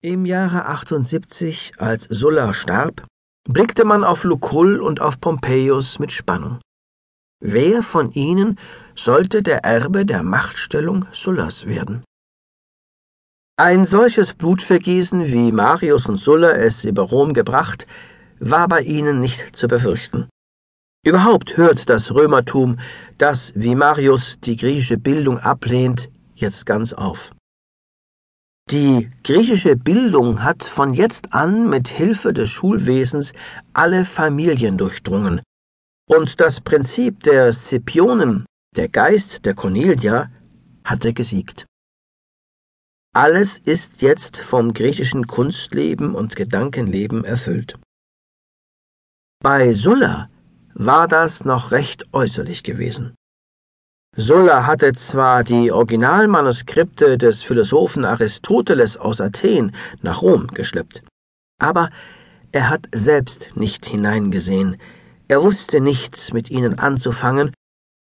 Im Jahre 78, als Sulla starb, blickte man auf Lucull und auf Pompeius mit Spannung. Wer von ihnen sollte der Erbe der Machtstellung Sullas werden? Ein solches Blutvergießen, wie Marius und Sulla es über Rom gebracht, war bei ihnen nicht zu befürchten. Überhaupt hört das Römertum, das wie Marius die griechische Bildung ablehnt, jetzt ganz auf. Die griechische Bildung hat von jetzt an mit Hilfe des Schulwesens alle Familien durchdrungen. Und das Prinzip der Scipionen, der Geist der Cornelia, hatte gesiegt. Alles ist jetzt vom griechischen Kunstleben und Gedankenleben erfüllt. Bei Sulla war das noch recht äußerlich gewesen. Sulla hatte zwar die Originalmanuskripte des Philosophen Aristoteles aus Athen nach Rom geschleppt, aber er hat selbst nicht hineingesehen, er wusste nichts mit ihnen anzufangen,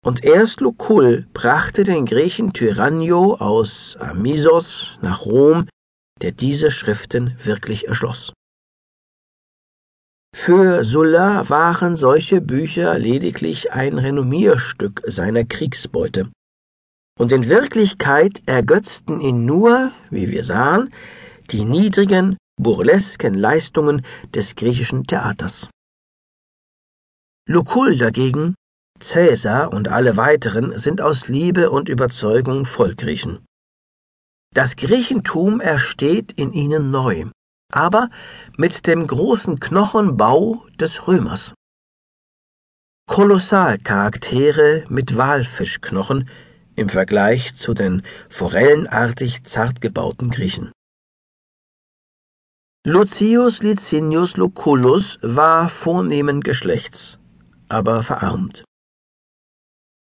und erst Lucull brachte den Griechen Tyrannio aus Amisos nach Rom, der diese Schriften wirklich erschloss. Für Sulla waren solche Bücher lediglich ein Renommierstück seiner Kriegsbeute. Und in Wirklichkeit ergötzten ihn nur, wie wir sahen, die niedrigen, burlesken Leistungen des griechischen Theaters. Lucull dagegen, Cäsar und alle weiteren sind aus Liebe und Überzeugung Vollgriechen. Das Griechentum ersteht in ihnen neu, aber mit dem großen Knochenbau des Römers. Kolossalcharaktere mit Walfischknochen im Vergleich zu den forellenartig zart gebauten Griechen. Lucius Licinius Lucullus war vornehmen Geschlechts, aber verarmt.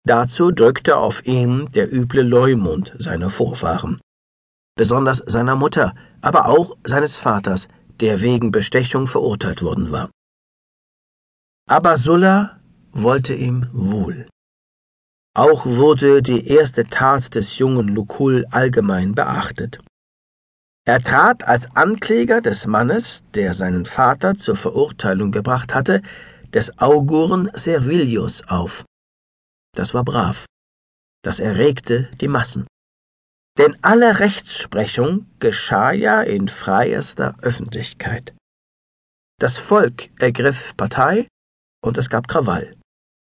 Dazu drückte auf ihn der üble Leumund seiner Vorfahren, besonders seiner Mutter, aber auch seines Vaters, der wegen Bestechung verurteilt worden war. Aber Sulla wollte ihm wohl. Auch wurde die erste Tat des jungen Lucull allgemein beachtet. Er trat als Ankläger des Mannes, der seinen Vater zur Verurteilung gebracht hatte, des Auguren Servilius auf. Das war brav. Das erregte die Massen. Denn alle Rechtsprechung geschah ja in freiester Öffentlichkeit. Das Volk ergriff Partei und es gab Krawall,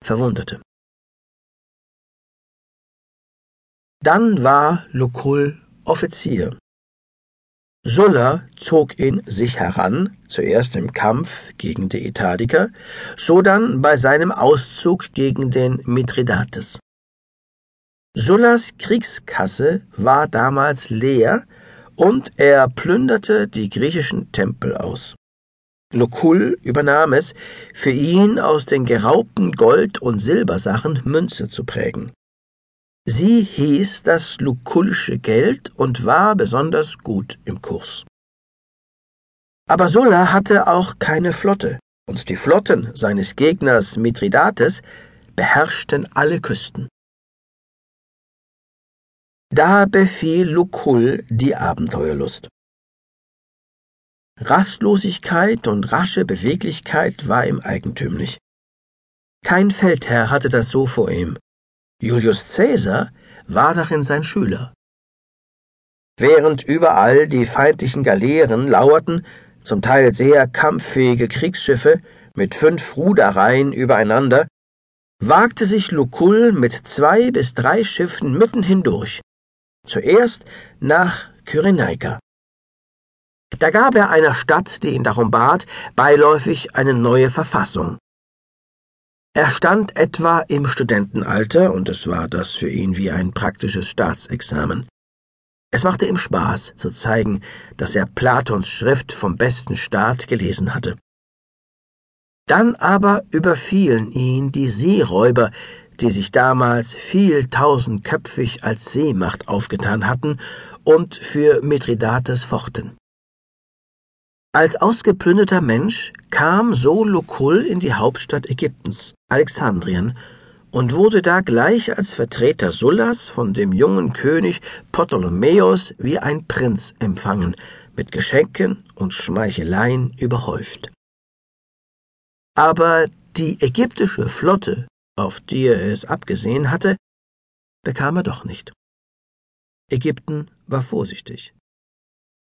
Verwundete. Dann war Lucull Offizier. Sulla zog ihn sich heran, zuerst im Kampf gegen die Italiker, sodann bei seinem Auszug gegen den Mithridates. Sullas Kriegskasse war damals leer und er plünderte die griechischen Tempel aus. Lucull übernahm es, für ihn aus den geraubten Gold- und Silbersachen Münze zu prägen. Sie hieß das Lucullsche Geld und war besonders gut im Kurs. Aber Sulla hatte auch keine Flotte, und die Flotten seines Gegners Mithridates beherrschten alle Küsten. Da befiel Lucull die Abenteuerlust. Rastlosigkeit und rasche Beweglichkeit war ihm eigentümlich. Kein Feldherr hatte das so vor ihm. Julius Caesar war darin sein Schüler. Während überall die feindlichen Galeeren lauerten, zum Teil sehr kampffähige Kriegsschiffe mit fünf Ruderreihen übereinander, wagte sich Lucull mit zwei bis drei Schiffen mitten hindurch zuerst nach Kyrenaika. Da gab er einer Stadt, die ihn darum bat, beiläufig eine neue Verfassung. Er stand etwa im Studentenalter, und es war das für ihn wie ein praktisches Staatsexamen. Es machte ihm Spaß zu zeigen, dass er Platons Schrift vom besten Staat gelesen hatte. Dann aber überfielen ihn die Seeräuber, die sich damals viel tausendköpfig als Seemacht aufgetan hatten und für Mithridates fochten. Als ausgeplünderter Mensch kam so Lucull in die Hauptstadt Ägyptens, Alexandrien, und wurde da gleich als Vertreter Sullas von dem jungen König Ptolemaeos wie ein Prinz empfangen, mit Geschenken und Schmeicheleien überhäuft. Aber die ägyptische Flotte, auf die er es abgesehen hatte, bekam er doch nicht. Ägypten war vorsichtig.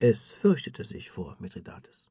Es fürchtete sich vor Mithridates.